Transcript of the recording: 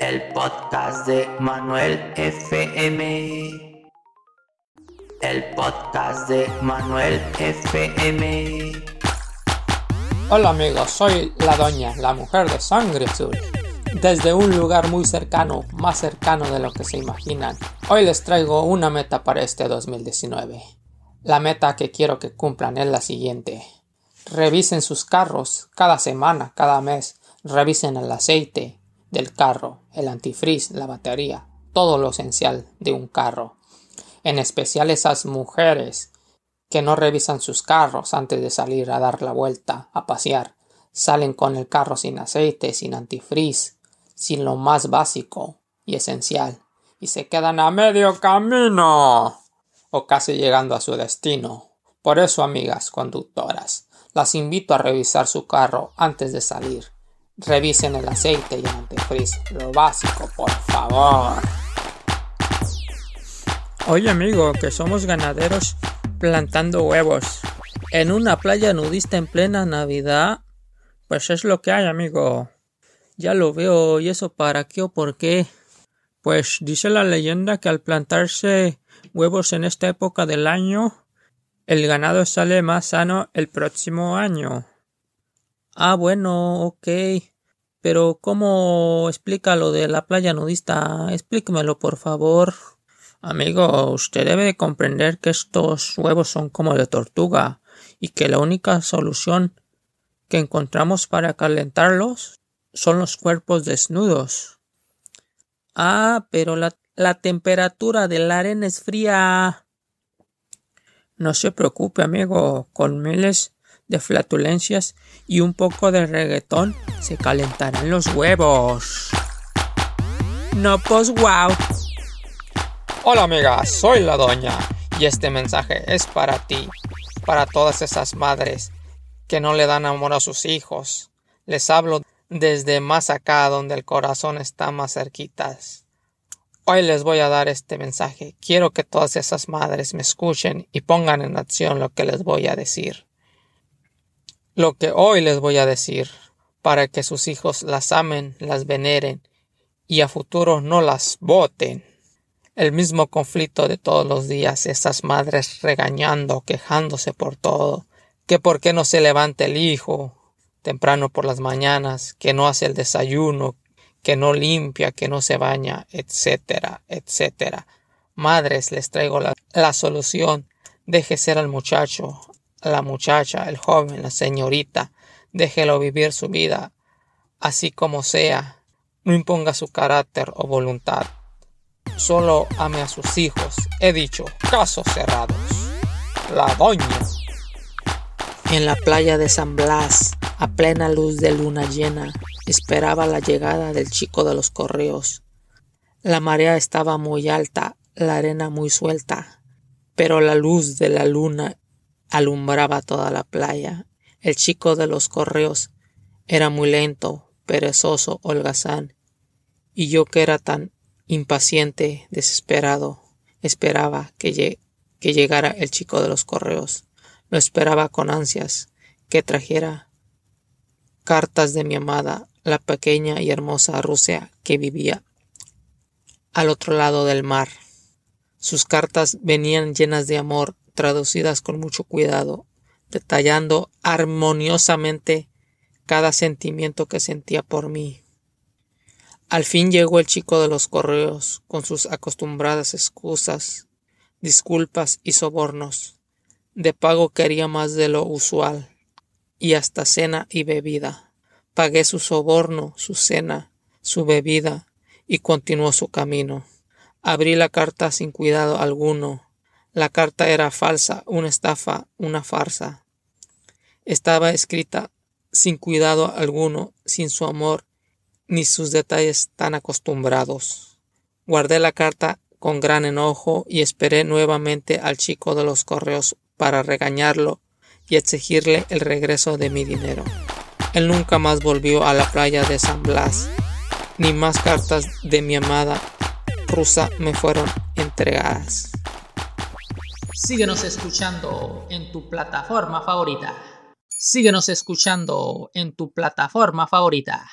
El podcast de Manuel FM. El podcast de Manuel FM. Hola amigos, soy la doña, la mujer de sangre azul. Desde un lugar muy cercano, más cercano de lo que se imaginan, hoy les traigo una meta para este 2019. La meta que quiero que cumplan es la siguiente. Revisen sus carros cada semana, cada mes. Revisen el aceite del carro, el antifreeze, la batería, todo lo esencial de un carro. En especial esas mujeres que no revisan sus carros antes de salir a dar la vuelta, a pasear. Salen con el carro sin aceite, sin antifreeze, sin lo más básico y esencial, y se quedan a medio camino o casi llegando a su destino. Por eso, amigas conductoras, las invito a revisar su carro antes de salir. Revisen el aceite y el antifreeze, lo básico, por favor. Oye amigo, que somos ganaderos plantando huevos en una playa nudista en plena Navidad. Pues es lo que hay, amigo. Ya lo veo, ¿y eso para qué o por qué? Pues dice la leyenda que al plantarse huevos en esta época del año, el ganado sale más sano el próximo año. Ah, bueno, ok. Pero ¿cómo explica lo de la playa nudista? Explíquemelo, por favor. Amigo, usted debe comprender que estos huevos son como de tortuga y que la única solución que encontramos para calentarlos son los cuerpos desnudos. Ah, pero la, la temperatura de la arena es fría. No se preocupe, amigo, con miles de flatulencias y un poco de reggaetón se calentarán los huevos. No, pues wow. Hola amiga, soy la doña y este mensaje es para ti, para todas esas madres que no le dan amor a sus hijos. Les hablo desde más acá donde el corazón está más cerquitas. Hoy les voy a dar este mensaje. Quiero que todas esas madres me escuchen y pongan en acción lo que les voy a decir. Lo que hoy les voy a decir, para que sus hijos las amen, las veneren y a futuro no las voten. El mismo conflicto de todos los días, esas madres regañando, quejándose por todo, que por qué no se levanta el hijo temprano por las mañanas, que no hace el desayuno, que no limpia, que no se baña, etcétera, etcétera. Madres, les traigo la, la solución. Deje ser al muchacho, la muchacha, el joven, la señorita. Déjelo vivir su vida, así como sea. No imponga su carácter o voluntad. Solo ame a sus hijos. He dicho, casos cerrados. La doña. En la playa de San Blas, a plena luz de luna llena, esperaba la llegada del chico de los correos. La marea estaba muy alta, la arena muy suelta, pero la luz de la luna alumbraba toda la playa. El chico de los correos era muy lento, perezoso, holgazán, y yo que era tan impaciente, desesperado, esperaba que, llegara el chico de los correos. Lo esperaba con ansias, que trajera cartas de mi amada, la pequeña y hermosa Rusia que vivía al otro lado del mar. Sus cartas venían llenas de amor, traducidas con mucho cuidado, detallando armoniosamente cada sentimiento que sentía por mí. Al fin llegó el chico de los correos, con sus acostumbradas excusas, disculpas y sobornos. De pago quería más de lo usual, y hasta cena y bebida. Pagué su soborno, su cena, su bebida, y continuó su camino. Abrí la carta sin cuidado alguno. La carta era falsa, una estafa, una farsa. Estaba escrita sin cuidado alguno, sin su amor, ni sus detalles tan acostumbrados. Guardé la carta con gran enojo y esperé nuevamente al chico de los correos para regañarlo y exigirle el regreso de mi dinero. Él nunca más volvió a la playa de San Blas, ni más cartas de mi amada rusa me fueron entregadas. Síguenos escuchando en tu plataforma favorita. Síguenos escuchando en tu plataforma favorita.